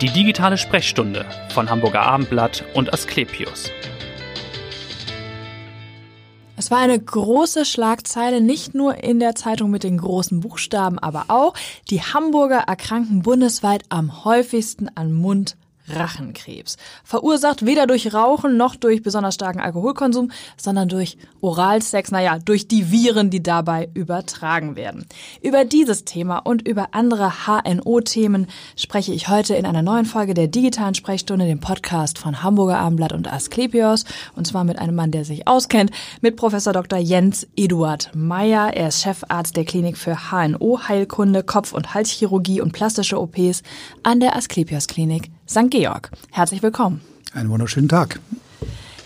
Die digitale Sprechstunde von Hamburger Abendblatt und Asklepios. Es war eine große Schlagzeile, nicht nur in der Zeitung mit den großen Buchstaben, aber auch die Hamburger erkranken bundesweit am häufigsten an Mund, Rachenkrebs. Verursacht weder durch Rauchen noch durch besonders starken Alkoholkonsum, sondern durch Oralsex, naja, durch die Viren, die dabei übertragen werden. Über dieses Thema und über andere HNO-Themen spreche ich heute in einer neuen Folge der digitalen Sprechstunde, dem Podcast von Hamburger Abendblatt und Asklepios, und zwar mit einem Mann, der sich auskennt, mit Professor Dr. Jens Eduard Meyer. Er ist Chefarzt der Klinik für HNO-Heilkunde, Kopf- und Halschirurgie und plastische OPs an der Asklepios Klinik St. Georg. Herzlich willkommen. Einen wunderschönen Tag.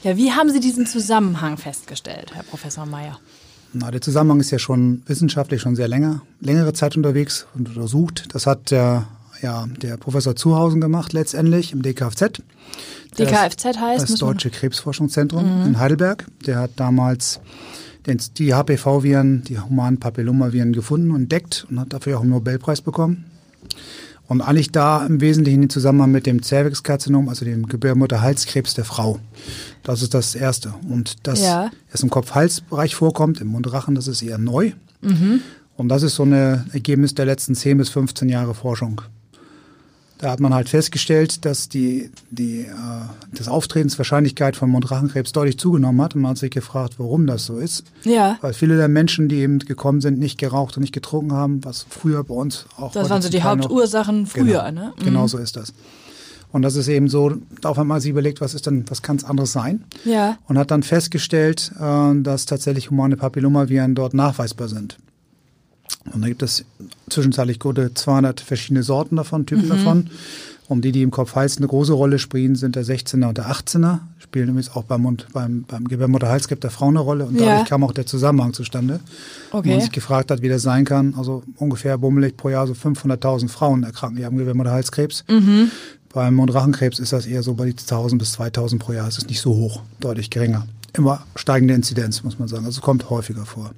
Ja, wie haben Sie diesen Zusammenhang festgestellt, Herr Professor Meyer? Na, der Zusammenhang ist ja schon wissenschaftlich schon sehr länger, längere Zeit unterwegs und untersucht. Das hat der, ja, der Professor Zuhausen gemacht letztendlich im DKFZ. DKFZ heißt? Das Deutsche Krebsforschungszentrum mhm. in Heidelberg. Der hat damals die HPV-Viren, die humanen Papillomaviren gefunden und entdeckt und hat dafür auch einen Nobelpreis bekommen. Und eigentlich da im Wesentlichen in Zusammenhang mit dem Zervixkarzinom, also dem Gebärmutterhalskrebs der Frau. Das ist das Erste. Und dass ja. es im Kopf-Hals-Bereich vorkommt, im Mund-Rachen, das ist eher neu. Mhm. Und das ist so ein Ergebnis der letzten 10 bis 15 Jahre Forschung. Da hat man halt festgestellt, dass die, die, äh, das Auftretenswahrscheinlichkeit von Mundrachenkrebs deutlich zugenommen hat. Und man hat sich gefragt, warum das so ist. Ja. Weil viele der Menschen, die eben gekommen sind, nicht geraucht und nicht getrunken haben, was früher bei uns auch. Das waren so die Hauptursachen früher, genau, ne? Mhm. Genau so ist das. Und das ist eben so, darauf hat man sich überlegt, was ist denn, was kann es anderes sein? Ja. Und hat dann festgestellt, äh, dass tatsächlich humane Papillomaviren dort nachweisbar sind. Und da gibt es zwischenzeitlich gute 200 verschiedene Sorten davon, Typen mhm. davon. Und die, die im Kopf-Hals eine große Rolle spielen, sind der 16er und der 18er. Spielen übrigens auch beim, Mund, beim, beim Gebärmutterhalskrebs der Frau eine Rolle. Und dadurch ja. kam auch der Zusammenhang zustande. Okay. Und man sich gefragt hat, wie das sein kann. Also ungefähr bummelig pro Jahr so 500.000 Frauen erkranken, die haben Gebärmutterhalskrebs. Mhm. Beim Mundrachenkrebs ist das eher so bei 1000 bis 2000 pro Jahr. Es ist nicht so hoch, deutlich geringer. Immer steigende Inzidenz, muss man sagen. Also kommt häufiger vor.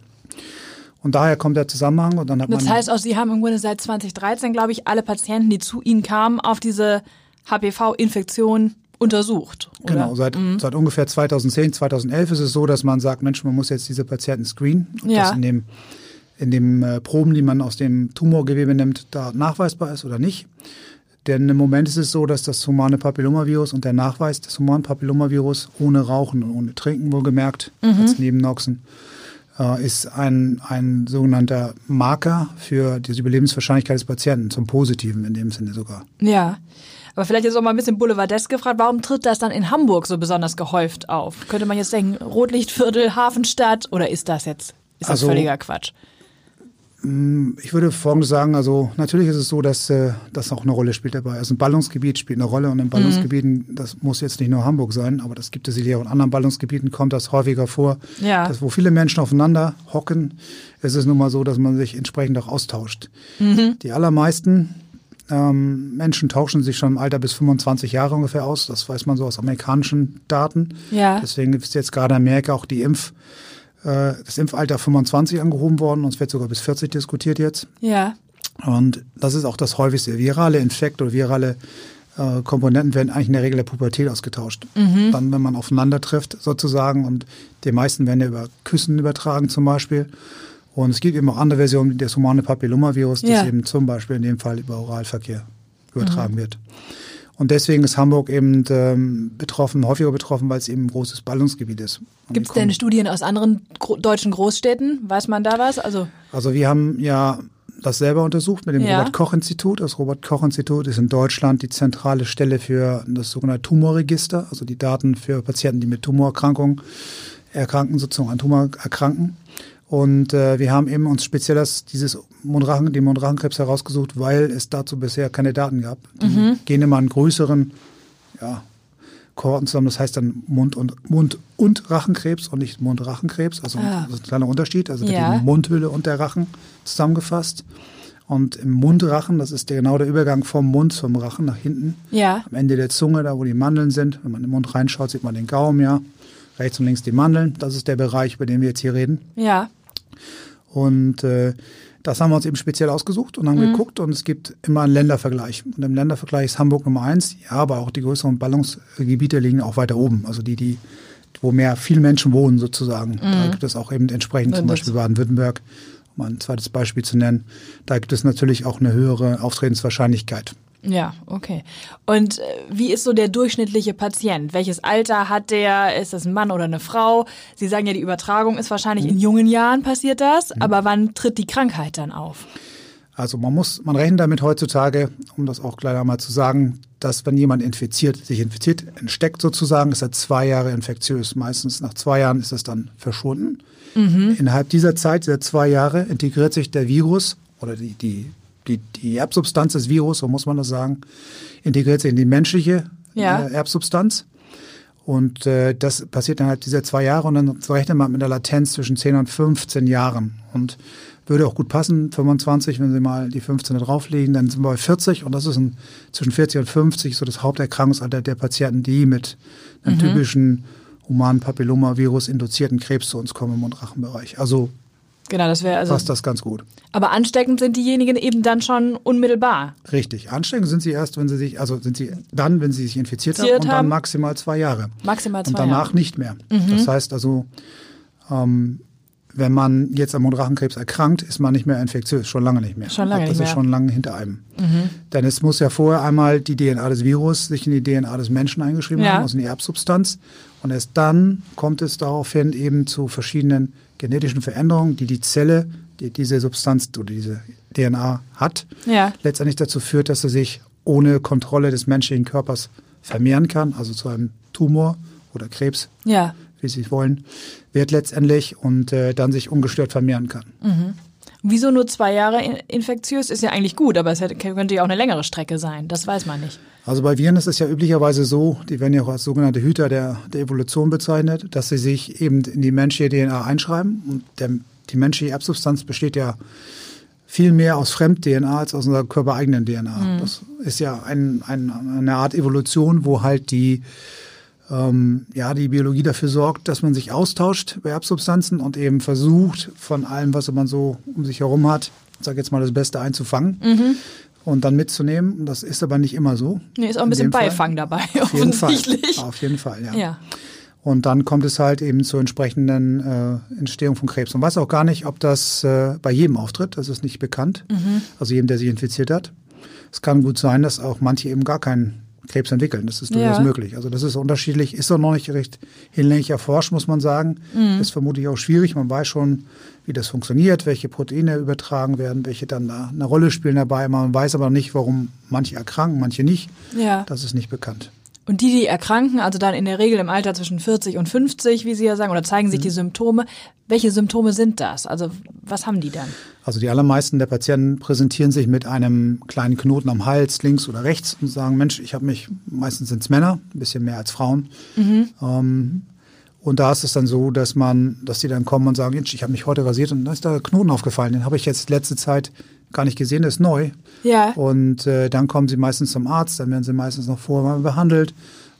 Und daher kommt der Zusammenhang. Und dann hat das man heißt auch, Sie haben im Grunde seit 2013, glaube ich, alle Patienten, die zu Ihnen kamen, auf diese HPV-Infektion untersucht. Oder? Genau, seit, mhm. seit ungefähr 2010, 2011 ist es so, dass man sagt, Mensch, man muss jetzt diese Patienten screenen. Ob ja. das in dem, in dem äh, Proben, die man aus dem Tumorgewebe nimmt, da nachweisbar ist oder nicht. Denn im Moment ist es so, dass das humane Papillomavirus und der Nachweis des humanen Papillomavirus ohne Rauchen und ohne Trinken wohlgemerkt mhm. als Nebennoxen äh, ist ein, ein sogenannter Marker für die Überlebenswahrscheinlichkeit des Patienten, zum Positiven in dem Sinne sogar. Ja. Aber vielleicht jetzt auch mal ein bisschen boulevardesk gefragt, warum tritt das dann in Hamburg so besonders gehäuft auf? Könnte man jetzt denken, Rotlichtviertel, Hafenstadt oder ist das jetzt ist das also, völliger Quatsch? Mm, ich würde Folgendes sagen, also natürlich ist es so, dass äh, das auch eine Rolle spielt dabei. Also ein Ballungsgebiet spielt eine Rolle und in Ballungsgebieten, mhm. das muss jetzt nicht nur Hamburg sein, aber das gibt es sicher auch in anderen Ballungsgebieten, kommt das häufiger vor. Ja. Dass, wo viele Menschen aufeinander hocken, ist es nun mal so, dass man sich entsprechend auch austauscht. Mhm. Die allermeisten ähm, Menschen tauschen sich schon im Alter bis 25 Jahre ungefähr aus. Das weiß man so aus amerikanischen Daten. Ja. Deswegen ist jetzt gerade in Amerika auch die Impf- äh, das Impfalter 25 angehoben worden und es wird sogar bis 40 diskutiert jetzt. Ja. Und das ist auch das häufigste. Virale Infekt oder virale äh, Komponenten werden eigentlich in der Regel der Pubertät ausgetauscht. Mhm. Dann, wenn man aufeinander trifft sozusagen und die meisten werden ja über Küssen übertragen zum Beispiel. Und es gibt eben auch andere Versionen des humane Papillomavirus, das ja. eben zum Beispiel in dem Fall über Oralverkehr übertragen mhm. wird. Und deswegen ist Hamburg eben ähm, betroffen, häufiger betroffen, weil es eben ein großes Ballungsgebiet ist. Gibt es denn Studien aus anderen gro deutschen Großstädten? Weiß man da was? Also, also wir haben ja das selber untersucht mit dem ja. Robert-Koch-Institut. Das Robert-Koch-Institut ist in Deutschland die zentrale Stelle für das sogenannte Tumorregister, also die Daten für Patienten, die mit Tumorerkrankungen erkranken, sozusagen an Tumor erkranken. Und äh, wir haben eben uns speziell das, dieses Mundrachen, den Mundrachenkrebs herausgesucht, weil es dazu bisher keine Daten gab. Die mhm. gehen immer an größeren ja, Kohorten zusammen. Das heißt dann Mund- und, Mund und Rachenkrebs und nicht Mundrachenkrebs. Also ah. das ist ein kleiner Unterschied. Also ja. die Mundhülle und der Rachen zusammengefasst. Und im Mundrachen, das ist der, genau der Übergang vom Mund zum Rachen nach hinten. Ja. Am Ende der Zunge, da wo die Mandeln sind. Wenn man in den Mund reinschaut, sieht man den Gaumen, ja. Rechts und links die Mandeln. Das ist der Bereich, über den wir jetzt hier reden. Ja. Und äh, Das haben wir uns eben speziell ausgesucht und haben Mhm. geguckt und es gibt immer einen Ländervergleich. Und im Ländervergleich ist Hamburg Nummer eins, ja, aber auch die größeren Ballungsgebiete liegen auch weiter oben. Also die, die, wo mehr viele Menschen wohnen sozusagen. Da gibt es auch eben entsprechend zum Mhm. Beispiel Baden-Württemberg, um ein zweites Beispiel zu nennen. Da gibt es natürlich auch eine höhere Auftretenswahrscheinlichkeit. Ja, okay. Und äh, wie ist so der durchschnittliche Patient? Welches Alter hat der? Ist das ein Mann oder eine Frau? Sie sagen ja, die Übertragung ist wahrscheinlich in jungen Jahren passiert das, aber wann tritt die Krankheit dann auf? Also man muss, man rechnet damit heutzutage, um das auch gleich einmal zu sagen, dass wenn jemand infiziert, sich infiziert, entsteckt sozusagen, ist er zwei Jahre infektiös. Meistens nach zwei Jahren ist es dann verschwunden. Innerhalb dieser Zeit, dieser zwei Jahre, integriert sich der Virus oder die, die, die, die Erbsubstanz des Virus, so muss man das sagen, integriert sich in die menschliche Ja. äh, Erbsubstanz. Und äh, das passiert innerhalb dieser zwei Jahre und dann rechnet man mit einer Latenz zwischen 10 und 15 Jahren. Und würde auch gut passen, 25, wenn Sie mal die 15 da drauflegen, dann sind wir bei 40 und das ist ein, zwischen 40 und 50 so das Haupterkrankungsalter der Patienten, die mit einem typischen humanen Papillomavirus induzierten Krebs zu uns kommen im Mundrachenbereich. Also Genau, das wäre also. passt das ganz gut. Aber ansteckend sind diejenigen eben dann schon unmittelbar. Richtig. Ansteckend sind sie erst, wenn sie sich, also sind sie dann, wenn sie sich infiziert haben Infiziert und haben. dann maximal zwei Jahre. Maximal zwei Und danach Jahre. nicht mehr. Das heißt also, ähm, wenn man jetzt am Mundrachenkrebs erkrankt, ist man nicht mehr infektiös, schon lange nicht mehr. Schon lange das nicht ist mehr. schon lange hinter einem. Denn es muss ja vorher einmal die DNA des Virus sich in die DNA des Menschen eingeschrieben Ja. haben, also in die Erbsubstanz. Und erst dann kommt es daraufhin eben zu verschiedenen genetischen Veränderungen, die die Zelle, die diese Substanz oder diese DNA hat, Ja. letztendlich dazu führt, dass er sich ohne Kontrolle des menschlichen Körpers vermehren kann, also zu einem Tumor oder Krebs, Ja. wie Sie es wollen, wird letztendlich und äh, dann sich ungestört vermehren kann. Wieso nur zwei Jahre in- infektiös? Ist ja eigentlich gut, aber es hätte, könnte ja auch eine längere Strecke sein. Das weiß man nicht. Also bei Viren ist es ja üblicherweise so, die werden ja auch als sogenannte Hüter der, der Evolution bezeichnet, dass sie sich eben in die menschliche DNA einschreiben. Und der, die menschliche Erbsubstanz besteht ja viel mehr aus Fremd-DNA als aus unserer körpereigenen DNA. Das ist ja ein, ein, eine Art Evolution, wo halt die, ähm, ja, die Biologie dafür sorgt, dass man sich austauscht über Erbsubstanzen und eben versucht, von allem, was man so um sich herum hat, sage jetzt mal das Beste einzufangen und dann mitzunehmen. Und Das ist aber nicht immer so. Nee, ist auch ein In bisschen dem Fall. Beifang dabei, Auf jeden Fall. offensichtlich. Auf jeden Fall, ja. Ja. Und dann kommt es halt eben zur entsprechenden äh, Entstehung von Krebs. Man weiß auch gar nicht, ob das äh, bei jedem auftritt. Das ist nicht bekannt. Mhm. Also jedem, der sich infiziert hat. Es kann gut sein, dass auch manche eben gar keinen Krebs entwickeln. Das ist durchaus Ja. möglich. Also das ist unterschiedlich, ist auch noch nicht recht hinlänglich erforscht, muss man sagen. Mhm. Ist vermutlich auch schwierig. Man weiß schon, wie das funktioniert, welche Proteine übertragen werden, welche dann da eine Rolle spielen dabei. Man weiß aber nicht, warum manche erkranken, manche nicht. Ja. Das ist nicht bekannt. Und die, die erkranken, also dann in der Regel im Alter zwischen 40 und 50, wie Sie ja sagen, oder zeigen sich Mhm. die Symptome. Welche Symptome sind das? Also was haben die dann? Also die allermeisten der Patienten präsentieren sich mit einem kleinen Knoten am Hals, links oder rechts und sagen, Mensch, ich habe mich, meistens sind es Männer, ein bisschen mehr als Frauen. Ähm, und da ist es dann so, dass man, dass die dann kommen und sagen, Mensch, ich habe mich heute rasiert und da ist der Knoten aufgefallen. Den habe ich jetzt letzte Zeit gar nicht gesehen, der ist neu. Ja. Und äh, dann kommen sie meistens zum Arzt, dann werden sie meistens noch vorher behandelt,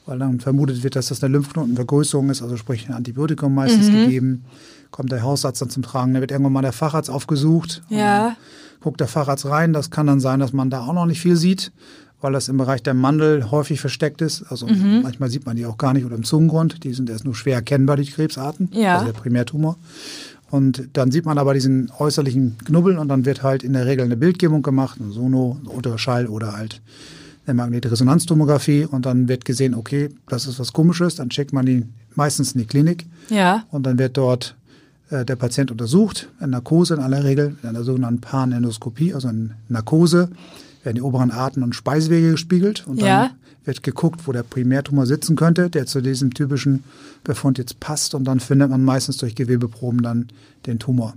weil dann vermutet wird, dass das eine Lymphknotenvergrößerung ist, also sprich ein Antibiotikum meistens gegeben. Kommt der Hausarzt dann zum Tragen, dann wird irgendwann mal der Facharzt aufgesucht. Ja. guckt der Facharzt rein. Das kann dann sein, dass man da auch noch nicht viel sieht, weil das im Bereich der Mandel häufig versteckt ist. Also manchmal sieht man die auch gar nicht oder im Zungengrund. Die sind erst nur schwer erkennbar, die Krebsarten, Ja. also der Primärtumor. Und dann sieht man aber diesen äußerlichen Knubbel und dann wird halt in der Regel eine Bildgebung gemacht, ein Sono, Ultraschall oder halt eine Magnetresonanztomographie. Und dann wird gesehen, okay, das ist was Komisches, dann schickt man die meistens in die Klinik. Ja. und dann wird dort äh, der Patient untersucht, in Narkose in aller Regel, in einer sogenannten Panendoskopie, also in Narkose, werden die oberen Atem- und Speisewege gespiegelt und Ja. dann wird geguckt, wo der Primärtumor sitzen könnte, der zu diesem typischen Befund jetzt passt und dann findet man meistens durch Gewebeproben dann den Tumor.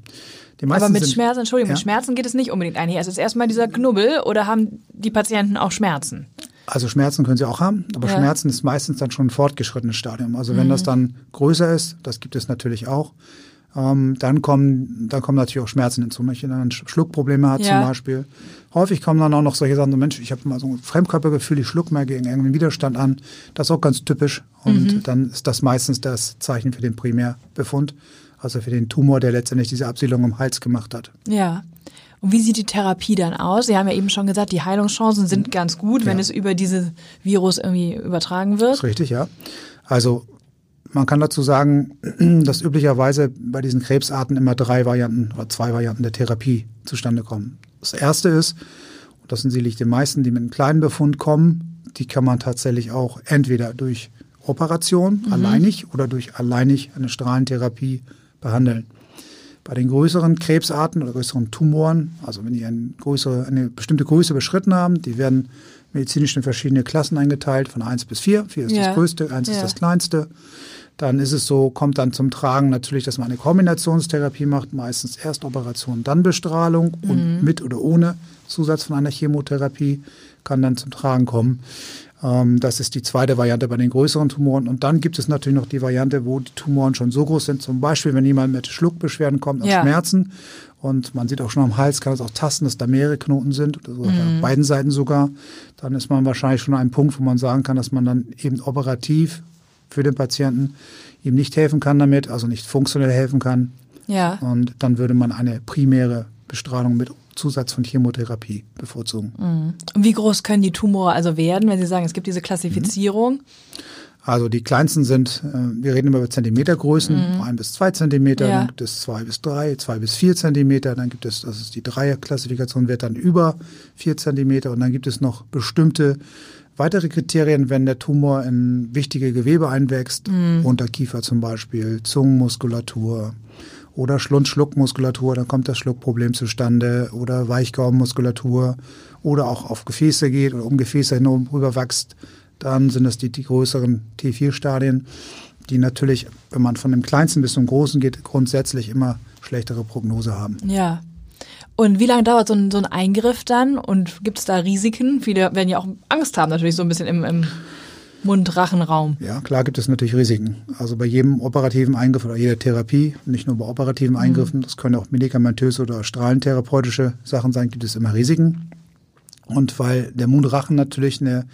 Aber mit sind- Schmerzen, Entschuldigung, Ja. mit Schmerzen geht es nicht unbedingt einher. Es ist erstmal dieser Knubbel oder haben die Patienten auch Schmerzen? Also Schmerzen können sie auch haben, aber Ja. Schmerzen ist meistens dann schon ein fortgeschrittenes Stadium. Also wenn das dann größer ist, das gibt es natürlich auch, ähm, dann kommen, dann kommen natürlich auch Schmerzen hinzu. Wenn man dann Sch- Schluckprobleme hat Ja. zum Beispiel. Häufig kommen dann auch noch solche Sachen, so Mensch, ich habe mal so ein Fremdkörpergefühl, ich schluck mal gegen irgendeinen Widerstand an. Das ist auch ganz typisch. Und dann ist das meistens das Zeichen für den Primärbefund, also für den Tumor, der letztendlich diese Absiedlung im Hals gemacht hat. Ja. Und wie sieht die Therapie dann aus? Sie haben ja eben schon gesagt, die Heilungschancen sind ganz gut, wenn Ja. es über dieses Virus irgendwie übertragen wird. Das ist richtig, ja. Also man kann dazu sagen, dass üblicherweise bei diesen Krebsarten immer drei Varianten oder zwei Varianten der Therapie zustande kommen. Das erste ist, und das sind sicherlich die meisten, die mit einem kleinen Befund kommen, die kann man tatsächlich auch entweder durch Operation alleinig oder durch alleinig eine Strahlentherapie behandeln. Bei den größeren Krebsarten oder größeren Tumoren, also wenn die eine, größere, eine bestimmte Größe überschritten haben, die werden medizinisch in verschiedene Klassen eingeteilt, von 1 bis 4. 4 ist Ja. das größte, 1 Ja. ist das kleinste. Dann ist es so, kommt dann zum Tragen natürlich, dass man eine Kombinationstherapie macht, meistens erst Operation, dann Bestrahlung und mit oder ohne Zusatz von einer Chemotherapie kann dann zum Tragen kommen. Ähm, das ist die zweite Variante bei den größeren Tumoren. Und dann gibt es natürlich noch die Variante, wo die Tumoren schon so groß sind, zum Beispiel, wenn jemand mit Schluckbeschwerden kommt und Ja. Schmerzen. Und man sieht auch schon am Hals, kann es auch tasten, dass da mehrere Knoten sind, oder so, auf beiden Seiten sogar. Dann ist man wahrscheinlich schon an einem Punkt, wo man sagen kann, dass man dann eben operativ für den Patienten ihm nicht helfen kann damit, also nicht funktionell helfen kann. Ja. Und dann würde man eine primäre Bestrahlung mit Zusatz von Chemotherapie bevorzugen. Und wie groß können die Tumore also werden, wenn Sie sagen, es gibt diese Klassifizierung? Also die kleinsten sind, äh, wir reden immer über Zentimetergrößen, ein bis zwei Zentimeter, Ja. dann gibt es zwei bis drei, zwei bis vier Zentimeter, dann gibt es, das ist die Dreierklassifikation, wird dann über vier Zentimeter und dann gibt es noch bestimmte weitere Kriterien, wenn der Tumor in wichtige Gewebe einwächst, Unterkiefer zum Beispiel, Zungenmuskulatur oder Schlund-Schluckmuskulatur, dann kommt das Schluckproblem zustande oder Weichgaumenmuskulatur oder auch auf Gefäße geht oder um Gefäße herum rüberwächst, dann sind das die, die größeren T4-Stadien, die natürlich, wenn man von dem kleinsten bis zum großen geht, grundsätzlich immer schlechtere Prognose haben. Ja. Und wie lange dauert so ein, so ein Eingriff dann? Und gibt es da Risiken? Viele werden ja auch Angst haben, natürlich so ein bisschen im, im Mund-Rachenraum. Ja, klar gibt es natürlich Risiken. Also bei jedem operativen Eingriff oder jeder Therapie, nicht nur bei operativen Eingriffen, das können auch medikamentöse oder strahlentherapeutische Sachen sein, gibt es immer Risiken. Und weil der Mundrachen natürlich eine,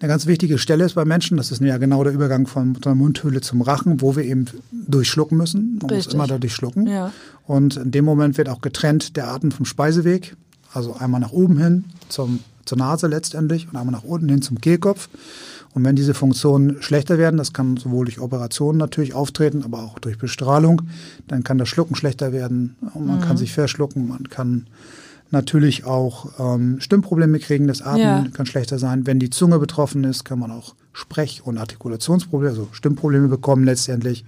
eine ganz wichtige Stelle ist bei Menschen, das ist ja genau der Übergang von der Mundhöhle zum Rachen, wo wir eben durchschlucken müssen. Man Richtig. muss immer dadurch schlucken. Ja. Und in dem Moment wird auch getrennt der Atem vom Speiseweg. Also einmal nach oben hin zum, zur Nase letztendlich und einmal nach unten hin zum Kehlkopf. Und wenn diese Funktionen schlechter werden, das kann sowohl durch Operationen natürlich auftreten, aber auch durch Bestrahlung, dann kann das Schlucken schlechter werden und man kann sich verschlucken, man kann natürlich auch ähm, Stimmprobleme kriegen, das Atmen Ja. kann schlechter sein. Wenn die Zunge betroffen ist, kann man auch Sprech- und Artikulationsprobleme, also Stimmprobleme bekommen letztendlich.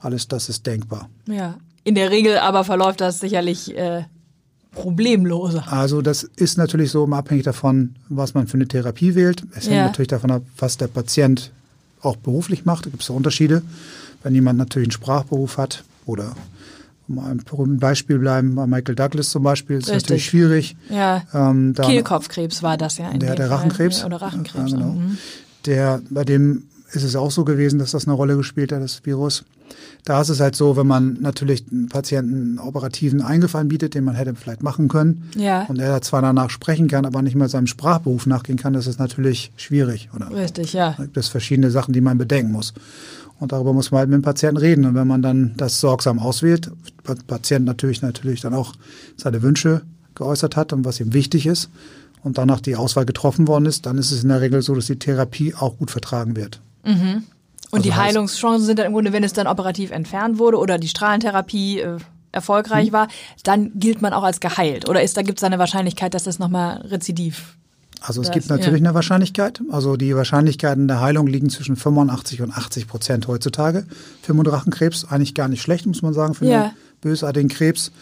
Alles das ist denkbar. Ja. In der Regel aber verläuft das sicherlich äh, problemloser. Also das ist natürlich so abhängig davon, was man für eine Therapie wählt. Es hängt Ja. natürlich davon ab, was der Patient auch beruflich macht. Da gibt es ja Unterschiede. Wenn jemand natürlich einen Sprachberuf hat oder um ein berühmten Beispiel bleiben, bei Michael Douglas zum Beispiel, ist Richtig. natürlich schwierig. Ja. Ähm, da- Kehlkopfkrebs war das ja. In der, der Fall. Rachenkrebs. Oder Rachenkrebs. Ja, genau. mhm. Der, bei dem ist es auch so gewesen, dass das eine Rolle gespielt hat, das Virus. Da ist es halt so, wenn man natürlich einen Patienten einen operativen Eingriff anbietet, den man hätte vielleicht machen können, Ja. und er zwar danach sprechen kann, aber nicht mal seinem Sprachberuf nachgehen kann, das ist natürlich schwierig. Oder? Richtig, ja. Da gibt es verschiedene Sachen, die man bedenken muss. Und darüber muss man halt mit dem Patienten reden. Und wenn man dann das sorgsam auswählt, der Patient natürlich natürlich dann auch seine Wünsche geäußert hat und was ihm wichtig ist und danach die Auswahl getroffen worden ist, dann ist es in der Regel so, dass die Therapie auch gut vertragen wird. Und Also die Heilungschancen sind dann im Grunde, wenn es dann operativ entfernt wurde oder die Strahlentherapie äh, erfolgreich Mhm. war, dann gilt man auch als geheilt. Oder ist da gibt es eine Wahrscheinlichkeit, dass das nochmal rezidiv Also es Das, gibt natürlich ja. eine Wahrscheinlichkeit. Also die Wahrscheinlichkeiten der Heilung liegen zwischen 85 und 80 Prozent heutzutage. Für Mundrachenkrebs eigentlich gar nicht schlecht, muss man sagen, für Ja. einen bösartigen Krebs.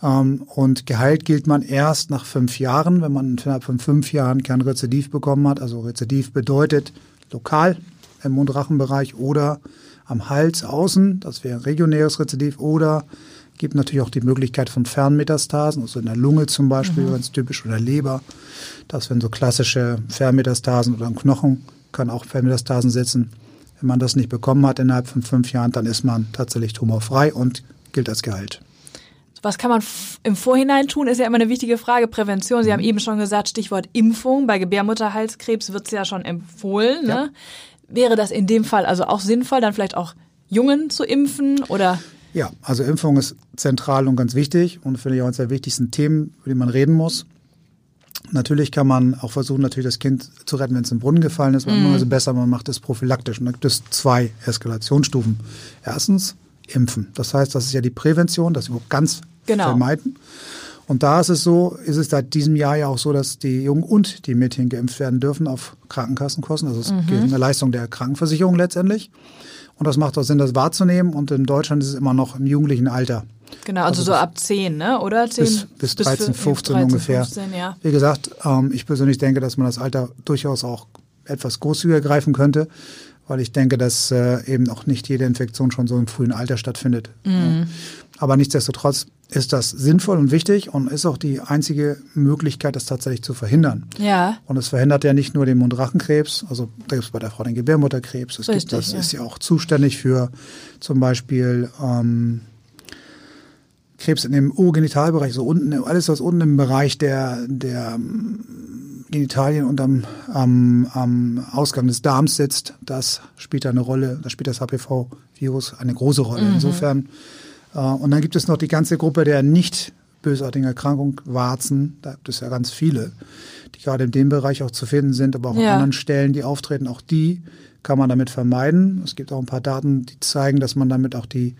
Ähm, Und geheilt gilt man erst nach fünf Jahren, wenn man innerhalb von fünf Jahren kein Rezidiv bekommen hat. Also Rezidiv bedeutet lokal im Mundrachenbereich oder am Hals außen, das wäre ein regionäres Rezidiv, oder gibt natürlich auch die Möglichkeit von Fernmetastasen, also in der Lunge zum Beispiel, ganz typisch, oder Leber. Das wären so klassische Fernmetastasen oder im Knochen, kann auch Fernmetastasen sitzen. Wenn man das nicht bekommen hat innerhalb von fünf Jahren, dann ist man tatsächlich tumorfrei und gilt als geheilt. Was kann man im Vorhinein tun, ist ja immer eine wichtige Frage. Prävention, Mhm. Sie haben eben schon gesagt, Stichwort Impfung. Bei Gebärmutterhalskrebs wird es ja schon empfohlen. Ne? Wäre das in dem Fall also auch sinnvoll, dann vielleicht auch Jungen zu impfen oder Ja, also Impfung ist zentral und ganz wichtig und finde ich auch eines der wichtigsten Themen, über die man reden muss. Natürlich kann man auch versuchen, natürlich das Kind zu retten, wenn es im Brunnen gefallen ist. Mhm. Also besser, man macht es prophylaktisch. Und da gibt es zwei Eskalationsstufen. Erstens impfen. Das heißt, das ist ja die Prävention, das überhaupt ganz genau. vermeiden. Und da ist es so, ist es seit diesem Jahr ja auch so, dass die Jungen und die Mädchen geimpft werden dürfen auf Krankenkassenkosten. Also es mhm. eine Leistung der Krankenversicherung letztendlich. Und das macht auch Sinn, das wahrzunehmen. Und in Deutschland ist es immer noch im jugendlichen Alter. Genau, also, also so ab 10, ne? oder? 10, bis, bis 13, 15 13, ungefähr. 15, ja. Wie gesagt, ähm, ich persönlich denke, dass man das Alter durchaus auch etwas großzügiger greifen könnte, weil ich denke, dass äh, eben auch nicht jede Infektion schon so im frühen Alter stattfindet. Mhm. Aber nichtsdestotrotz ist das sinnvoll und wichtig und ist auch die einzige Möglichkeit, das tatsächlich zu verhindern. Ja. Und es verhindert ja nicht nur den Mundrachenkrebs, also da gibt es bei der Frau den Gebärmutterkrebs, es Richtig, gibt, das ja. ist ja auch zuständig für zum Beispiel ähm, Krebs in dem Urogenitalbereich, so unten, alles was unten im Bereich der, der Genitalien und am, am, am Ausgang des Darms sitzt, das spielt eine Rolle, da spielt das HPV-Virus eine große Rolle. Mhm. Insofern äh, und dann gibt es noch die ganze Gruppe der nicht bösartigen Erkrankungen, Warzen, da gibt es ja ganz viele, die gerade in dem Bereich auch zu finden sind, aber auch ja. an anderen Stellen, die auftreten. Auch die kann man damit vermeiden. Es gibt auch ein paar Daten, die zeigen, dass man damit auch die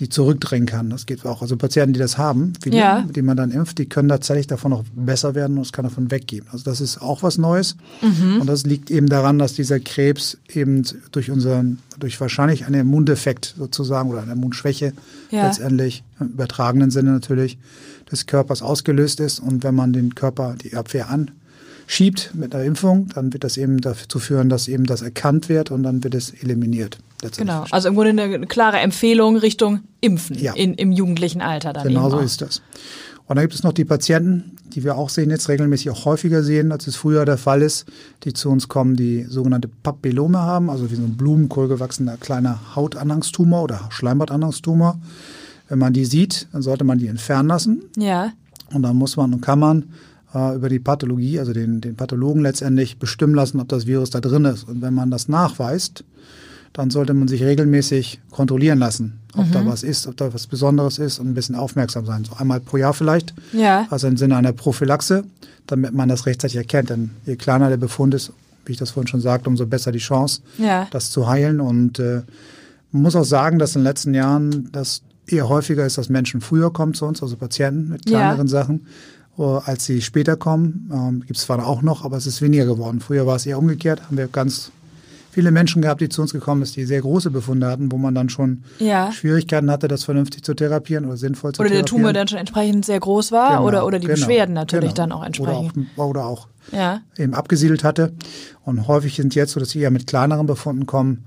die zurückdrängen kann. Das geht auch. Also Patienten, die das haben, viele, ja. die man dann impft, die können tatsächlich davon noch besser werden und es kann davon weggehen. Also das ist auch was Neues. Mhm. Und das liegt eben daran, dass dieser Krebs eben durch unseren, durch wahrscheinlich einen Immundefekt sozusagen oder eine Immunschwäche ja. letztendlich, im übertragenen Sinne natürlich, des Körpers ausgelöst ist. Und wenn man den Körper, die Abwehr an schiebt mit einer Impfung, dann wird das eben dazu führen, dass eben das erkannt wird und dann wird es eliminiert. Genau, also im Grunde eine klare Empfehlung Richtung Impfen ja. in, im jugendlichen Alter dann Genau so ist das. Und dann gibt es noch die Patienten, die wir auch sehen, jetzt regelmäßig auch häufiger sehen, als es früher der Fall ist, die zu uns kommen, die sogenannte Papillome haben, also wie so ein Blumenkohl gewachsener kleiner Hautanhangstumor oder Schleimhautanhangstumor. Wenn man die sieht, dann sollte man die entfernen lassen. Ja. Und dann muss man und kann man äh, über die Pathologie, also den, den Pathologen letztendlich bestimmen lassen, ob das Virus da drin ist. Und wenn man das nachweist, dann sollte man sich regelmäßig kontrollieren lassen, ob mhm. da was ist, ob da was Besonderes ist und ein bisschen aufmerksam sein. So einmal pro Jahr vielleicht. Ja. Also im Sinne einer Prophylaxe, damit man das rechtzeitig erkennt. Denn je kleiner der Befund ist, wie ich das vorhin schon sagte, umso besser die Chance, ja. das zu heilen. Und äh, man muss auch sagen, dass in den letzten Jahren das eher häufiger ist, dass Menschen früher kommen zu uns, also Patienten mit kleineren ja. Sachen, als sie später kommen. Ähm, Gibt es zwar auch noch, aber es ist weniger geworden. Früher war es eher umgekehrt, haben wir ganz viele Menschen gehabt, die zu uns gekommen sind, die sehr große Befunde hatten, wo man dann schon ja. Schwierigkeiten hatte, das vernünftig zu therapieren oder sinnvoll zu oder therapieren. Oder der Tumor dann schon entsprechend sehr groß war genau, oder, oder die genau, Beschwerden natürlich genau. dann auch entsprechend. Oder auch, oder auch ja. eben abgesiedelt hatte. Und häufig sind jetzt so, dass sie ja mit kleineren Befunden kommen.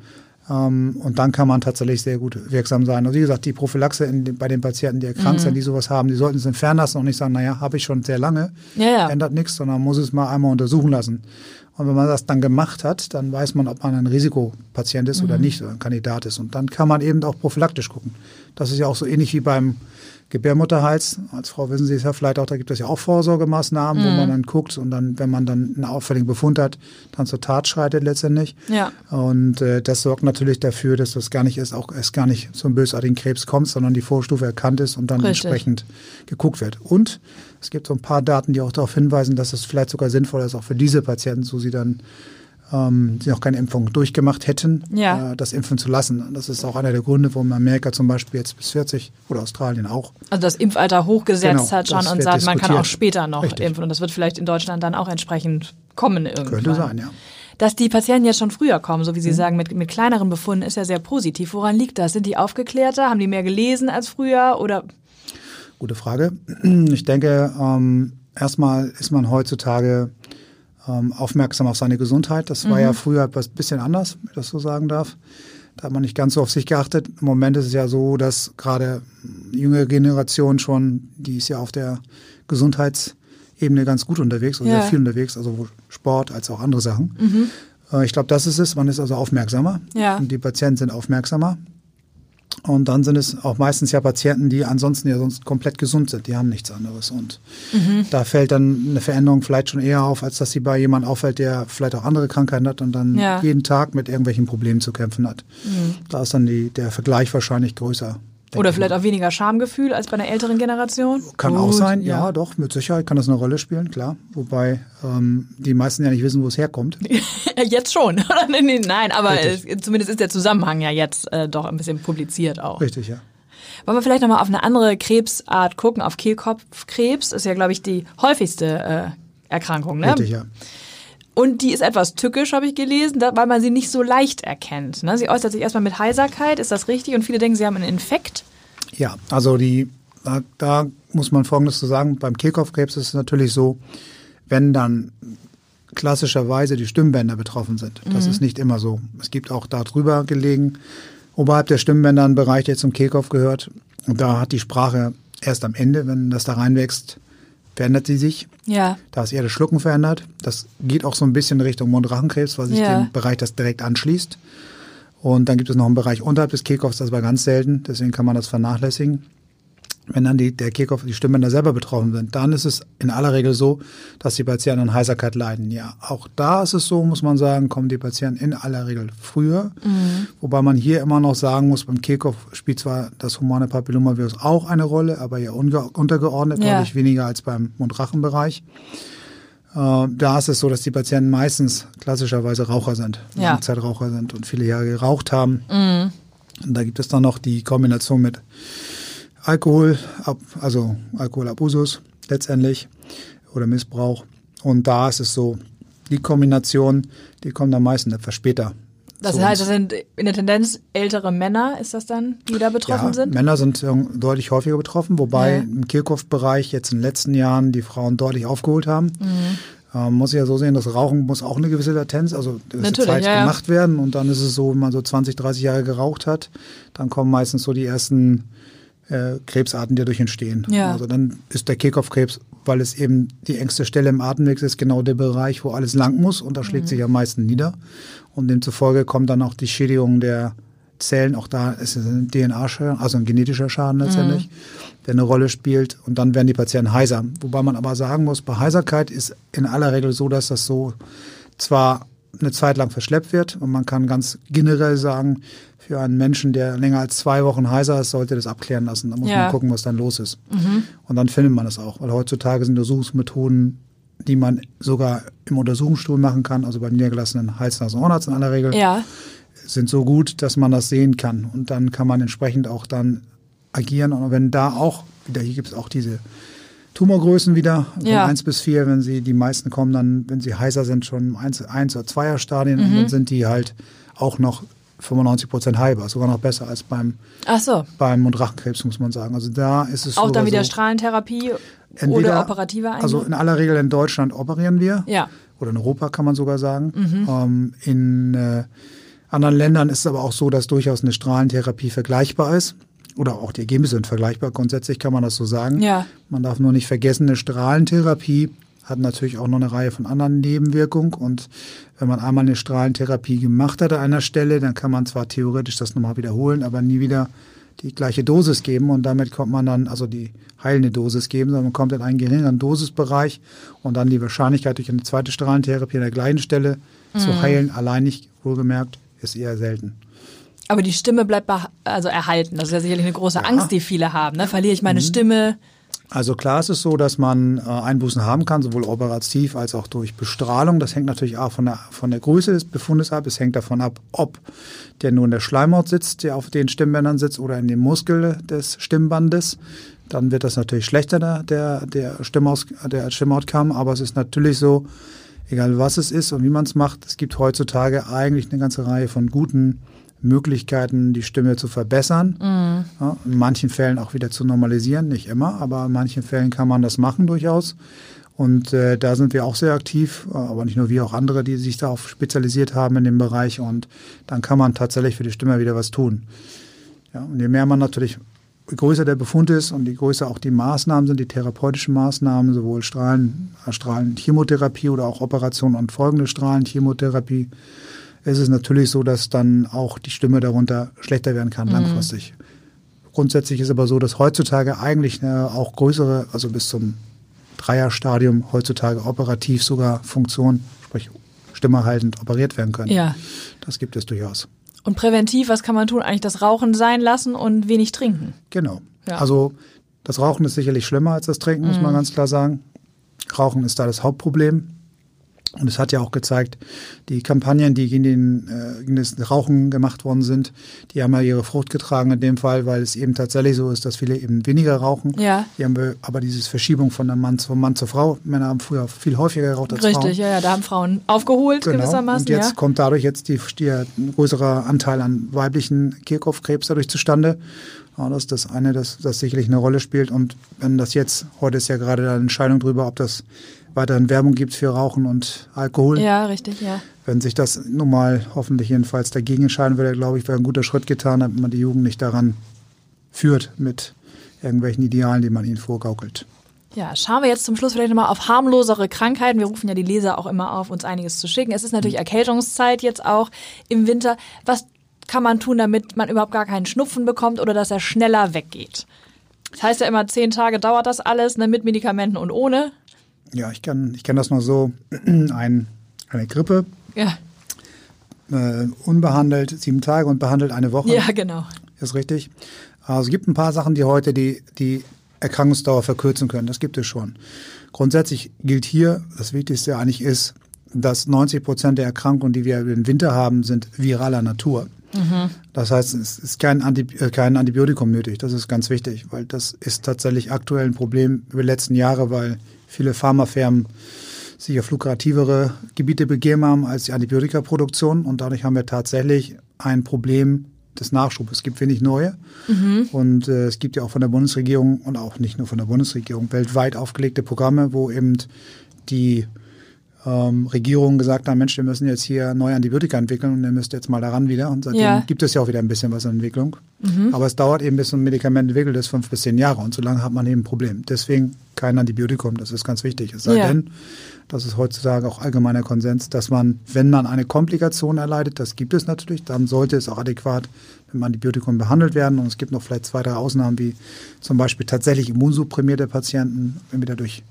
Ähm, und dann kann man tatsächlich sehr gut wirksam sein. Und wie gesagt, die Prophylaxe in, bei den Patienten, die erkrankt mhm. sind, die sowas haben, die sollten es entfernen lassen und nicht sagen, naja, habe ich schon sehr lange, ja, ja. ändert nichts, sondern muss es mal einmal untersuchen lassen. Und wenn man das dann gemacht hat, dann weiß man, ob man ein Risikopatient ist mhm. oder nicht, oder ein Kandidat ist. Und dann kann man eben auch prophylaktisch gucken. Das ist ja auch so ähnlich wie beim Gebärmutterhals. Als Frau wissen Sie es ja vielleicht auch, da gibt es ja auch Vorsorgemaßnahmen, mhm. wo man dann guckt und dann, wenn man dann einen auffälligen Befund hat, dann zur Tat schreitet letztendlich. Ja. Und äh, das sorgt natürlich dafür, dass das gar nicht erst auch erst gar nicht zum bösartigen Krebs kommt, sondern die Vorstufe erkannt ist und dann Richtig. entsprechend geguckt wird. Und es gibt so ein paar Daten, die auch darauf hinweisen, dass es vielleicht sogar sinnvoll ist, auch für diese Patienten, so sie dann ähm, die noch keine Impfung durchgemacht hätten, ja. äh, das impfen zu lassen. Das ist auch einer der Gründe, warum Amerika zum Beispiel jetzt bis 40 oder Australien auch. Also das Impfalter hochgesetzt genau, hat schon und sagt, man kann auch später noch Richtig. impfen. Und das wird vielleicht in Deutschland dann auch entsprechend kommen irgendwann. Könnte sein, ja. Dass die Patienten jetzt schon früher kommen, so wie Sie mhm. sagen, mit, mit kleineren Befunden, ist ja sehr positiv. Woran liegt das? Sind die aufgeklärter? Haben die mehr gelesen als früher? Oder? Gute Frage. Ich denke, ähm, erstmal ist man heutzutage ähm, aufmerksam auf seine Gesundheit. Das war mhm. ja früher etwas bisschen anders, wenn ich das so sagen darf. Da hat man nicht ganz so auf sich geachtet. Im Moment ist es ja so, dass gerade die jüngere Generation schon, die ist ja auf der Gesundheitsebene ganz gut unterwegs, also ja. sehr viel unterwegs, also Sport als auch andere Sachen. Mhm. Äh, ich glaube, das ist es. Man ist also aufmerksamer. Ja. Und die Patienten sind aufmerksamer. Und dann sind es auch meistens ja Patienten, die ansonsten ja sonst komplett gesund sind. Die haben nichts anderes. Und mhm. da fällt dann eine Veränderung vielleicht schon eher auf, als dass sie bei jemandem auffällt, der vielleicht auch andere Krankheiten hat und dann ja. jeden Tag mit irgendwelchen Problemen zu kämpfen hat. Mhm. Da ist dann die, der Vergleich wahrscheinlich größer. Oder vielleicht auch weniger Schamgefühl als bei einer älteren Generation? Kann Gut, auch sein, ja. doch, mit Sicherheit kann das eine Rolle spielen, klar. Wobei ähm, die meisten ja nicht wissen, wo es herkommt. jetzt schon. nein, aber es, zumindest ist der Zusammenhang ja jetzt äh, doch ein bisschen publiziert auch. Richtig, ja. Wollen wir vielleicht nochmal auf eine andere Krebsart gucken, auf Kehlkopfkrebs? Ist ja, glaube ich, die häufigste äh, Erkrankung, ne? Richtig, ja. Und die ist etwas tückisch, habe ich gelesen, weil man sie nicht so leicht erkennt. Ne? Sie äußert sich erstmal mit Heiserkeit, ist das richtig? Und viele denken, sie haben einen Infekt. Ja, also die, da, da muss man Folgendes zu sagen. Beim Kehlkopfkrebs ist es natürlich so, wenn dann klassischerweise die Stimmbänder betroffen sind. Das ist nicht immer so. Es gibt auch da drüber gelegen, oberhalb der Stimmbänder einen Bereich, der zum Kehlkopf gehört. Und da hat die Sprache erst am Ende, wenn das da reinwächst, verändert sie sich. Ja. Da ist eher das Schlucken verändert. Das geht auch so ein bisschen Richtung Mundrachenkrebs, weil sich Ja. dem Bereich das direkt anschließt. Und dann gibt es noch einen Bereich unterhalb des Kehlkopfs, das war ganz selten, deswegen kann man das vernachlässigen. Wenn dann die, der Kehlkopf, die Stimmbänder selber betroffen sind, dann ist es in aller Regel so, dass die Patienten an Heiserkeit leiden. Ja, auch da ist es so, muss man sagen, kommen die Patienten in aller Regel früher. Wobei man hier immer noch sagen muss, beim Kehlkopf spielt zwar das humane Papillomavirus auch eine Rolle, aber eher unge- untergeordnet, Ja. deutlich weniger als beim Mundrachenbereich. Äh, da ist es so, dass die Patienten meistens klassischerweise Raucher sind, Ja. Langzeitraucher sind und viele Jahre geraucht haben. Und da gibt es dann noch die Kombination mit Alkohol, also Alkoholabusus letztendlich oder Missbrauch. Und da ist es so, die Kombination, die kommt am meisten etwas später. Das heißt, das sind in der Tendenz ältere Männer, ist das dann, die da betroffen ja, sind? Männer sind ähm, deutlich häufiger betroffen, wobei Ja. im Kehlkopfbereich jetzt in den letzten Jahren die Frauen deutlich aufgeholt haben. Mhm. Ähm, muss ich ja so sehen, das Rauchen muss auch eine gewisse Latenz, also gewisse Natürlich, Zeit ja. gemacht werden. Und dann ist es so, wenn man so 20, 30 Jahre geraucht hat, dann kommen meistens so die ersten äh, Krebsarten, die dadurch entstehen. Ja. Also dann ist der Kehlkopfkrebs, weil es eben die engste Stelle im Atemweg ist, genau der Bereich, wo alles lang muss und da schlägt Mhm. sich am meisten nieder. Und demzufolge kommt dann auch die Schädigung der Zellen, auch da ist es ein DNA-Schaden, also ein genetischer Schaden letztendlich, der eine Rolle spielt. Und dann werden die Patienten heiser. Wobei man aber sagen muss, bei Heiserkeit ist in aller Regel so, dass das so zwar eine Zeit lang verschleppt wird und man kann ganz generell sagen, für einen Menschen, der länger als zwei Wochen heiser ist, sollte das abklären lassen. Da muss Ja. man gucken, was dann los ist. Und dann findet man es auch, weil heutzutage sind Untersuchungsmethoden, die man sogar im Untersuchungsstuhl machen kann, also beim niedergelassenen Hals, Nasen, Ohrenarzt in aller Regel Ja. sind so gut, dass man das sehen kann. Und dann kann man entsprechend auch dann agieren. Und wenn da auch, wieder hier gibt es auch diese Tumorgrößen wieder, von Ja. 1 bis 4, wenn sie, die meisten kommen dann, wenn sie heißer sind, schon im 1, 1 oder 2er Stadien und Mhm. dann sind die halt auch noch 95 Prozent heilbar, sogar noch besser als beim, Ach so. beim Mundrachenkrebs, muss man sagen. Also da ist es Auch dann wieder so, Strahlentherapie entweder- oder operative Eingriff? Also in aller Regel in Deutschland operieren wir ja. oder in Europa kann man sogar sagen. Mhm. Ähm, in äh, anderen Ländern ist es aber auch so, dass durchaus eine Strahlentherapie vergleichbar ist. Oder auch die Ergebnisse sind vergleichbar. Grundsätzlich kann man das so sagen. Ja. Man darf nur nicht vergessen, eine Strahlentherapie hat natürlich auch noch eine Reihe von anderen Nebenwirkungen. Und wenn man einmal eine Strahlentherapie gemacht hat an einer Stelle, dann kann man zwar theoretisch das nochmal wiederholen, aber nie wieder die gleiche Dosis geben. Und damit kommt man dann, also die heilende Dosis geben, sondern man kommt in einen geringeren Dosisbereich und dann die Wahrscheinlichkeit durch eine zweite Strahlentherapie an der gleichen Stelle zu heilen, allein nicht wohlgemerkt, ist eher selten. Aber die Stimme bleibt also erhalten. Das ist ja sicherlich eine große Angst, die viele haben. Ne? Verliere ich meine Stimme? Also klar ist es so, dass man äh, Einbußen haben kann, sowohl operativ als auch durch Bestrahlung. Das hängt natürlich auch von der, von der Größe des Befundes ab. Es hängt davon ab, ob der nur in der Schleimhaut sitzt, der auf den Stimmbändern sitzt oder in dem Muskel des Stimmbandes. Dann wird das natürlich schlechter, der, der, der, Stimmaus, der Stimmoutcome. Aber es ist natürlich so, egal was es ist und wie man es macht, es gibt heutzutage eigentlich eine ganze Reihe von guten Möglichkeiten, die Stimme zu verbessern. Ja, in manchen Fällen auch wieder zu normalisieren, nicht immer, aber in manchen Fällen kann man das machen durchaus. Und äh, da sind wir auch sehr aktiv, aber nicht nur wir, auch andere, die sich darauf spezialisiert haben in dem Bereich. Und dann kann man tatsächlich für die Stimme wieder was tun. Ja, und je mehr man natürlich, je größer der Befund ist und je größer auch die Maßnahmen sind, die therapeutischen Maßnahmen, sowohl Strahlen, äh, Strahlenchemotherapie oder auch Operation und folgende Strahlenchemotherapie, ist es natürlich so, dass dann auch die Stimme darunter schlechter werden kann langfristig. Grundsätzlich ist aber so, dass heutzutage eigentlich auch größere, also bis zum Dreierstadium heutzutage operativ sogar Funktionen, sprich stimmerhaltend operiert werden können. Ja. Das gibt es durchaus. Und präventiv, was kann man tun? Eigentlich das Rauchen sein lassen und wenig trinken. Genau. Ja. Also das Rauchen ist sicherlich schlimmer als das Trinken, muss man ganz klar sagen. Rauchen ist da das Hauptproblem. Und es hat ja auch gezeigt, die Kampagnen, die gegen, den, äh, gegen das Rauchen gemacht worden sind, die haben ja ihre Frucht getragen in dem Fall, weil es eben tatsächlich so ist, dass viele eben weniger rauchen. Ja. Die haben wir aber diese Verschiebung von Mann, vom Mann zur Frau. Männer haben früher viel häufiger geraucht als Frauen. Richtig, ja, ja, da haben Frauen aufgeholt Genau. gewissermaßen. Und jetzt ja. kommt dadurch jetzt die, die, ein größerer Anteil an weiblichen Kehlkopfkrebs dadurch zustande. Das ist das eine, das, das sicherlich eine Rolle spielt. Und wenn das jetzt, heute ist ja gerade eine Entscheidung darüber, ob das weiterhin Werbung gibt für Rauchen und Alkohol. Ja, richtig, ja. Wenn sich das nun mal hoffentlich jedenfalls dagegen entscheiden würde, glaube ich, wäre ein guter Schritt getan, damit man die Jugend nicht daran führt mit irgendwelchen Idealen, die man ihnen vorgaukelt. Ja, schauen wir jetzt zum Schluss vielleicht nochmal auf harmlosere Krankheiten. Wir rufen ja die Leser auch immer auf, uns einiges zu schicken. Es ist natürlich Erkältungszeit jetzt auch im Winter. Was kann man tun, damit man überhaupt gar keinen Schnupfen bekommt oder dass er schneller weggeht? Das heißt ja immer, zehn Tage dauert das alles, ne, mit Medikamenten und ohne. Ja, ich kann, ich kann das nur so, ein, eine Grippe, Ja, äh, unbehandelt sieben Tage und behandelt eine Woche. ja genau. Ist richtig. Also es gibt ein paar Sachen, die heute die, die Erkrankungsdauer verkürzen können. Das gibt es schon. Grundsätzlich gilt hier, das Wichtigste eigentlich ist, dass 90 Prozent der Erkrankungen, die wir im Winter haben, sind viraler Natur. Das heißt, es ist kein, Anti äh, kein Antibiotikum nötig. Das ist ganz wichtig, weil das ist tatsächlich aktuell ein Problem über die letzten Jahre, weil viele Pharmafirmen sich auf lukrativere Gebiete begeben haben als die Antibiotikaproduktion. Und dadurch haben wir tatsächlich ein Problem des Nachschubs. Es gibt wenig neue. Und äh, es gibt ja auch von der Bundesregierung und auch nicht nur von der Bundesregierung weltweit aufgelegte Programme, wo eben die ähm, Regierungen gesagt haben, Mensch, wir müssen jetzt hier neue Antibiotika entwickeln und ihr müsst jetzt mal daran wieder. Und seitdem Ja. gibt es ja auch wieder ein bisschen was an Entwicklung. Aber es dauert eben, bis so ein Medikament entwickelt ist, fünf bis zehn Jahre. Und so lange hat man eben ein Problem. Deswegen kein Antibiotikum, das ist ganz wichtig. Es sei Ja. denn, das ist heutzutage auch allgemeiner Konsens, dass man, wenn man eine Komplikation erleidet, das gibt es natürlich, dann sollte es auch adäquat mit dem Antibiotikum behandelt werden. Und es gibt noch vielleicht zwei, drei Ausnahmen, wie zum Beispiel tatsächlich immunsupprimierte Patienten, entweder durch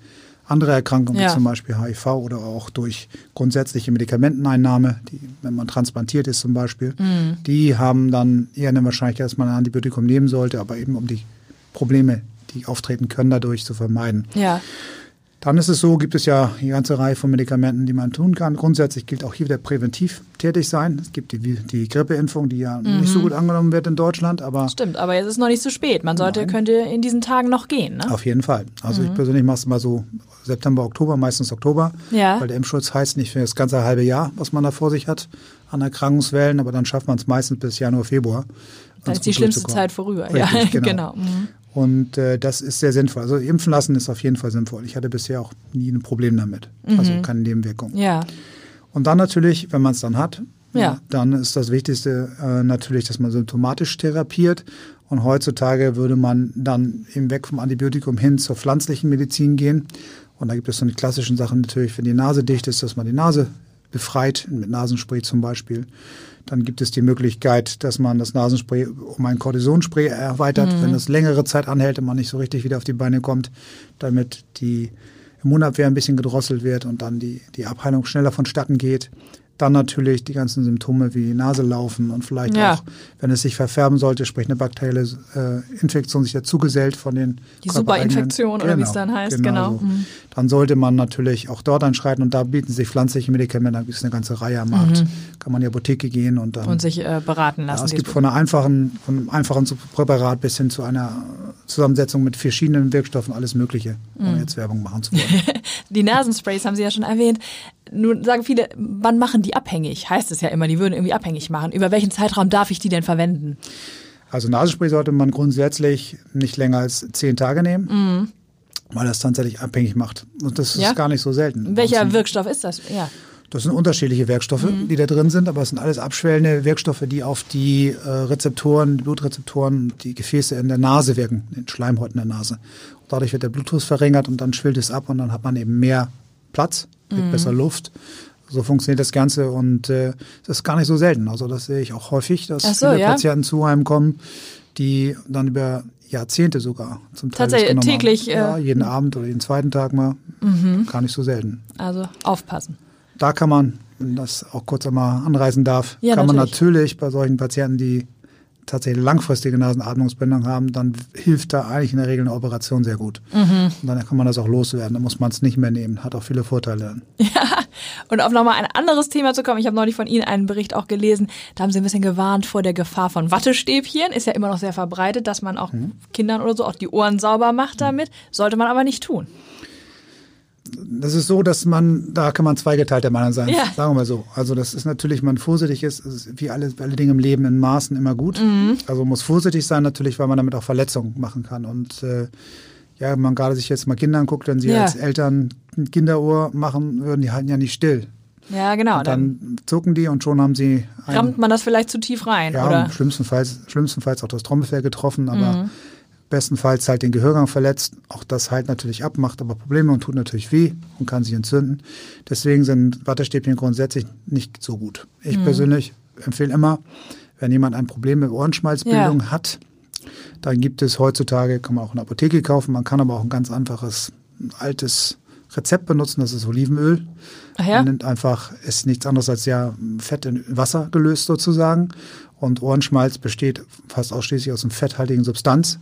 andere Erkrankungen, Ja. wie zum Beispiel HIV oder auch durch grundsätzliche Medikamenteneinnahme, die, wenn man transplantiert ist zum Beispiel, Mhm. die haben dann eher eine Wahrscheinlichkeit, dass man ein Antibiotikum nehmen sollte, aber eben um die Probleme, die auftreten können, dadurch zu vermeiden. Ja, Dann ist es so, gibt es ja eine ganze Reihe von Medikamenten, die man tun kann. Grundsätzlich gilt auch hier wieder präventiv tätig sein. Es gibt die, die Grippeimpfung, die ja nicht so gut angenommen wird in Deutschland, aber stimmt. Aber jetzt ist noch nicht zu spät. Man sollte, könnte in diesen Tagen noch gehen, ne? auf jeden Fall. Also ich persönlich mache es mal so September, Oktober, meistens Oktober, Ja. weil der Impfschutz heißt nicht für das ganze halbe Jahr, was man da vor sich hat an Erkrankungswellen, aber dann schafft man es meistens bis Januar, Februar. Dann ist die schlimmste. Zeit vorüber. Richtig, ja, genau. genau. Mhm. Und äh, das ist sehr sinnvoll. Also impfen lassen ist auf jeden Fall sinnvoll. Ich hatte bisher auch nie ein Problem damit. Also keine Nebenwirkung. Ja, Und dann natürlich, wenn man es dann hat, Ja. dann ist das Wichtigste äh, natürlich, dass man symptomatisch therapiert. Und heutzutage würde man dann eben weg vom Antibiotikum hin zur pflanzlichen Medizin gehen. Und da gibt es so die klassischen Sachen natürlich, wenn die Nase dicht ist, dass man die Nase befreit, mit Nasenspray zum Beispiel. Dann gibt es die Möglichkeit, dass man das Nasenspray um ein Kortisonspray erweitert, wenn das längere Zeit anhält und man nicht so richtig wieder auf die Beine kommt, damit die Immunabwehr ein bisschen gedrosselt wird und dann die, die Abheilung schneller vonstatten geht. Dann natürlich die ganzen Symptome wie Nase laufen und vielleicht Ja. auch, wenn es sich verfärben sollte, sprich eine bakterielle äh, Infektion sich dazugesellt von den Die Superinfektion oder wie es dann heißt, genau. so. Mhm. Dann sollte man natürlich auch dort einschreiten und da bieten sich pflanzliche Medikamente, da gibt es eine ganze Reihe am Markt. Kann man in die Apotheke gehen und dann Mhm. und sich äh, beraten ja, lassen. es gibt von einer einfachen, von einem einfachen Präparat bis hin zu einer Zusammensetzung mit verschiedenen Wirkstoffen alles Mögliche, Mhm. ohne jetzt Werbung machen zu wollen. Die Nasensprays haben Sie ja schon erwähnt. Nun sagen viele, wann machen die abhängig? Heißt es ja immer, die würden irgendwie abhängig machen. Über welchen Zeitraum darf ich die denn verwenden? Also Nasenspray sollte man grundsätzlich nicht länger als zehn Tage nehmen, weil das tatsächlich abhängig macht. Und das Mhm. Ja? ist gar nicht so selten. Welcher Wirkstoff ist das? Ja. Das sind unterschiedliche Wirkstoffe, Mhm. die da drin sind, aber es sind alles abschwellende Wirkstoffe, die auf die äh, Rezeptoren, die Blutrezeptoren, die Gefäße in der Nase wirken, in den Schleimhäuten der Nase. Und dadurch wird der Blutdruck verringert und dann schwillt es ab und dann hat man eben mehr Platz, Mhm. besser Luft. So funktioniert das Ganze und äh, das ist gar nicht so selten. Also das sehe ich auch häufig, dass so, viele ja? Patienten zu einem kommen, die dann über Jahrzehnte sogar zum Teil Tatsächlich, genommen haben. täglich, Ja, äh, jeden Abend oder jeden zweiten Tag mal. Gar nicht so selten. Also aufpassen. Da kann man wenn das auch kurz einmal anreißen darf, Ja, kann man natürlich. natürlich bei solchen Patienten, die tatsächlich langfristige Nasenatmungsbindung haben, dann hilft da eigentlich in der Regel eine Operation sehr gut. Mhm. Und dann kann man das auch loswerden. Dann muss man es nicht mehr nehmen. Hat auch viele Vorteile. dann. Und auf nochmal ein anderes Thema zu kommen, ich habe neulich von Ihnen einen Bericht auch gelesen, da haben Sie ein bisschen gewarnt vor der Gefahr von Wattestäbchen. Ist ja immer noch sehr verbreitet, dass man auch Mhm. Kindern oder so auch die Ohren sauber macht damit. Sollte man aber nicht tun. Das ist so, dass man, da kann man zweigeteilter Meinung sein. Ja. Sagen wir mal so. Also das ist natürlich, man vorsichtig ist, ist wie alle, alle Dinge im Leben in Maßen immer gut. Mhm. Also muss vorsichtig sein natürlich, weil man damit auch Verletzungen machen kann. Und äh, ja, wenn man gerade sich jetzt mal Kinder anguckt, wenn sie Ja. als Eltern ein Kinderohr machen würden, die halten ja nicht still. Ja, genau. Und Dann, dann zucken die und schon haben sie ein, rammt man das vielleicht zu tief rein, ja, oder? schlimmstenfalls, schlimmstenfalls auch das Trommelfell getroffen, Mhm. Bestenfalls halt den Gehörgang verletzt. Auch das halt natürlich ab, macht aber Probleme und tut natürlich weh und kann sich entzünden. Deswegen sind Wattestäbchen grundsätzlich nicht so gut. Ich persönlich empfehle immer, wenn jemand ein Problem mit Ohrenschmalzbildung hat, dann gibt es heutzutage, kann man auch in der Apotheke kaufen, man kann aber auch ein ganz einfaches, ein altes Rezept benutzen, das ist Olivenöl. Ach ja? Man nimmt einfach, ist nichts anderes als ja Fett in Wasser gelöst sozusagen. Und Ohrenschmalz besteht fast ausschließlich aus einer fetthaltigen Substanz,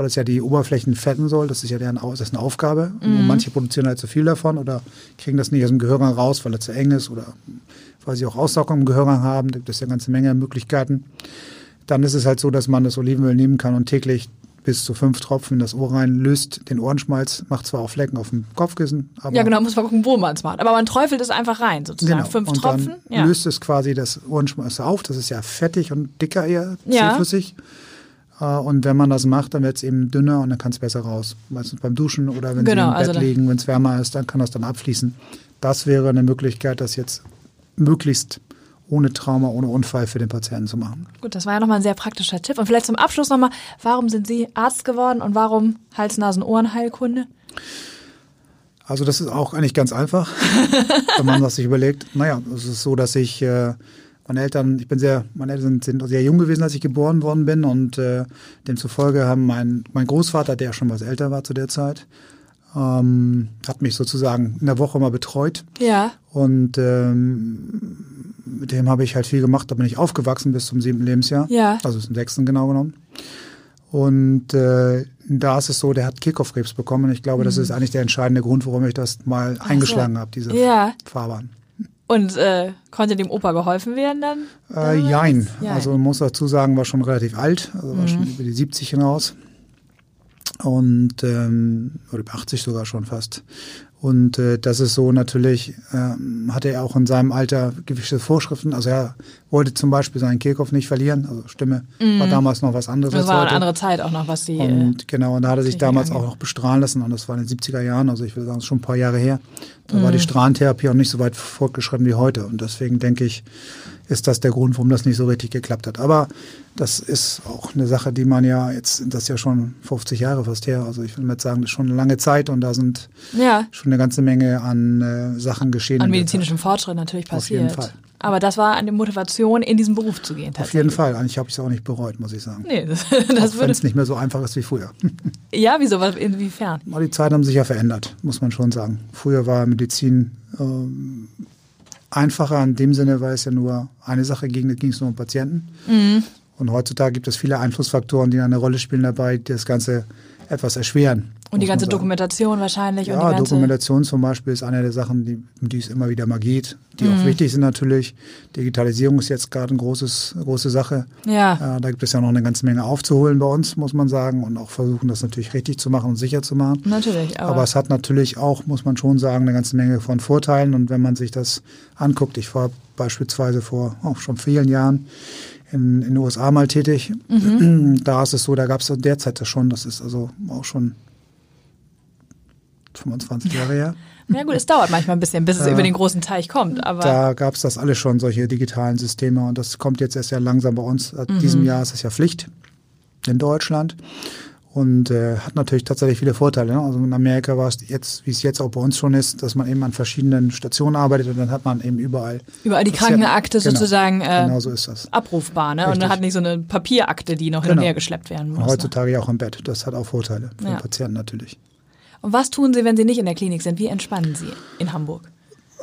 weil es ja die Oberflächen fetten soll. Das ist ja deren das ist eine Aufgabe. Und manche produzieren halt zu viel davon oder kriegen das nicht aus dem Gehörgang raus, weil er zu eng ist oder weil sie auch Aussaugung im Gehörgang haben. Da gibt es ja eine ganze Menge Möglichkeiten. Dann ist es halt so, dass man das Olivenöl nehmen kann und täglich bis zu fünf Tropfen in das Ohr rein, löst den Ohrenschmalz, macht zwar auch Flecken auf dem Kopfkissen, aber Ja, genau, muss man gucken, wo man es macht. Aber man träufelt es einfach rein, sozusagen. Fünf Genau. und Tropfen. Dann Ja. löst es quasi das Ohrenschmalz auf. Das ist ja fettig und dicker eher, Ja. zähflüssig. Äh, Und wenn man das macht, dann wird es eben dünner und dann kann es besser raus. Meistens beim Duschen oder wenn Genau, Sie im also Bett liegen, wenn es wärmer ist, dann kann das dann abfließen. Das wäre eine Möglichkeit, das jetzt möglichst ohne Trauma, ohne Unfall für den Patienten zu machen. Gut, das war ja nochmal ein sehr praktischer Tipp. Und vielleicht zum Abschluss nochmal, warum sind Sie Arzt geworden und warum Hals-Nasen-Ohren-Heilkunde? Also das ist auch eigentlich ganz einfach, wenn man das sich überlegt. Naja, es ist so, dass ich äh, meine Eltern, ich bin sehr, meine Eltern sind sehr jung gewesen, als ich geboren worden bin und äh, demzufolge haben mein, mein Großvater, der schon was älter war zu der Zeit, ähm, hat mich sozusagen in der Woche mal betreut Ja. und ähm, mit dem habe ich halt viel gemacht. Da bin ich aufgewachsen bis zum siebten Lebensjahr. Ja. Also zum sechsten genau genommen. Und äh, da ist es so, der hat Kickoff-Krebs bekommen. Und ich glaube, das ist eigentlich der entscheidende Grund, warum ich das mal eingeschlagen habe, diese Mhm. Ja. Fahrbahn. Und äh, konnte dem Opa geholfen werden dann? Äh, jein. Jein. Also man muss dazu sagen, war schon relativ alt, also war Mhm. schon über die 70 hinaus. Und ähm, oder über 80 sogar schon fast. Und äh, das ist so natürlich, ähm, hatte er auch in seinem Alter gewisse Vorschriften. Also er wollte zum Beispiel seinen Kehlkopf nicht verlieren. Also Stimme war damals noch was anderes Mhm. Das war eine andere Zeit auch noch, was Sie. Äh, Und genau, und da hat er sich damals auch noch bestrahlen lassen und das war in den 70er Jahren, also ich würde sagen, das ist schon ein paar Jahre her. Da Mhm. war die Strahlentherapie auch nicht so weit fortgeschritten wie heute und deswegen denke ich, ist das der Grund, warum das nicht so richtig geklappt hat. Aber das ist auch eine Sache, die man ja, jetzt sind das ja schon 50 Jahre fast her, also ich will mal sagen, das ist schon eine lange Zeit und da sind ja. schon eine ganze Menge an äh, Sachen geschehen. An medizinischem Fortschritt natürlich Auf passiert. jeden Fall. Aber das war eine Motivation, in diesen Beruf zu gehen. Auf jeden Fall, eigentlich habe ich es auch nicht bereut, muss ich sagen. Nee, das, das wenn es nicht mehr so einfach ist wie früher. Ja, wieso? Inwiefern? Die Zeiten haben sich ja verändert, muss man schon sagen. Früher war Medizin ähm, einfacher in dem Sinne, weil es ja nur eine Sache ging, da ging es nur um Patienten. Mhm. Und heutzutage gibt es viele Einflussfaktoren, die eine Rolle spielen dabei, die das Ganze etwas erschweren. Und die ganze. Dokumentation wahrscheinlich Ja. Dokumentation zum Beispiel ist eine der Sachen, die, um die es immer wieder mal geht, die Mhm. auch wichtig sind natürlich. Digitalisierung ist jetzt gerade eine großes, große Sache. Ja. Äh, da gibt es ja noch eine ganze Menge aufzuholen bei uns, muss man sagen, und auch versuchen, das natürlich richtig zu machen und sicher zu machen. Natürlich, aber, Aber es hat natürlich auch, muss man schon sagen, eine ganze Menge von Vorteilen. Und wenn man sich das anguckt, ich war beispielsweise vor oh, schon vielen Jahren in, in den USA mal tätig. Mhm. Da ist es so, da gab es derzeit das schon, das ist also auch schon 25 Jahre her. ja gut, es dauert manchmal ein bisschen, bis es Ja. über den großen Teich kommt. Aber Da gab es das alles schon, solche digitalen Systeme. Und das kommt jetzt erst ja langsam bei uns. Seit Mhm. diesem Jahr ist es ja Pflicht in Deutschland. Und äh, hat natürlich tatsächlich viele Vorteile. Ne? Also in Amerika war es jetzt, wie es jetzt auch bei uns schon ist, dass man eben an verschiedenen Stationen arbeitet und dann hat man eben überall. überall die Krankenakte genau, sozusagen äh, Genau so ist das. abrufbar, ne? Und man hat nicht so eine Papierakte, die noch hin und Genau. her geschleppt werden Und muss. Ne? heutzutage ja auch im Bett. Das hat auch Vorteile für Ja. den Patienten natürlich. Und was tun Sie, wenn Sie nicht in der Klinik sind? Wie entspannen Sie in Hamburg?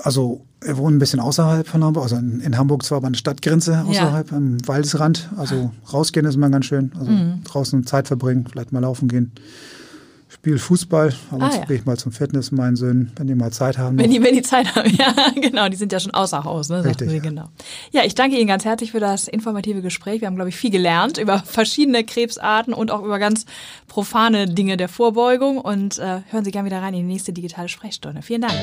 also wir wohnen ein bisschen außerhalb von Hamburg, also in, in Hamburg zwar aber eine Stadtgrenze außerhalb, ja. am Waldesrand. Also rausgehen ist immer ganz schön. Also mhm. draußen Zeit verbringen, vielleicht mal laufen gehen. Spiel Fußball, aber ah, ja. gehe ich mal zum Fitness mit meinen Söhnen, wenn die mal Zeit haben. Wenn die, wenn die Zeit haben, ja, genau, die sind ja schon außer Haus, ne? Richtig. Sie, genau. Ja, ich danke Ihnen ganz herzlich für das informative Gespräch. Wir haben, glaube ich, viel gelernt über verschiedene Krebsarten und auch über ganz profane Dinge der Vorbeugung. Und äh, hören Sie gerne wieder rein in die nächste digitale Sprechstunde. Vielen Dank.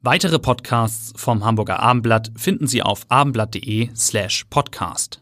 Weitere Podcasts vom Hamburger Abendblatt finden Sie auf abendblatt.de slash podcast.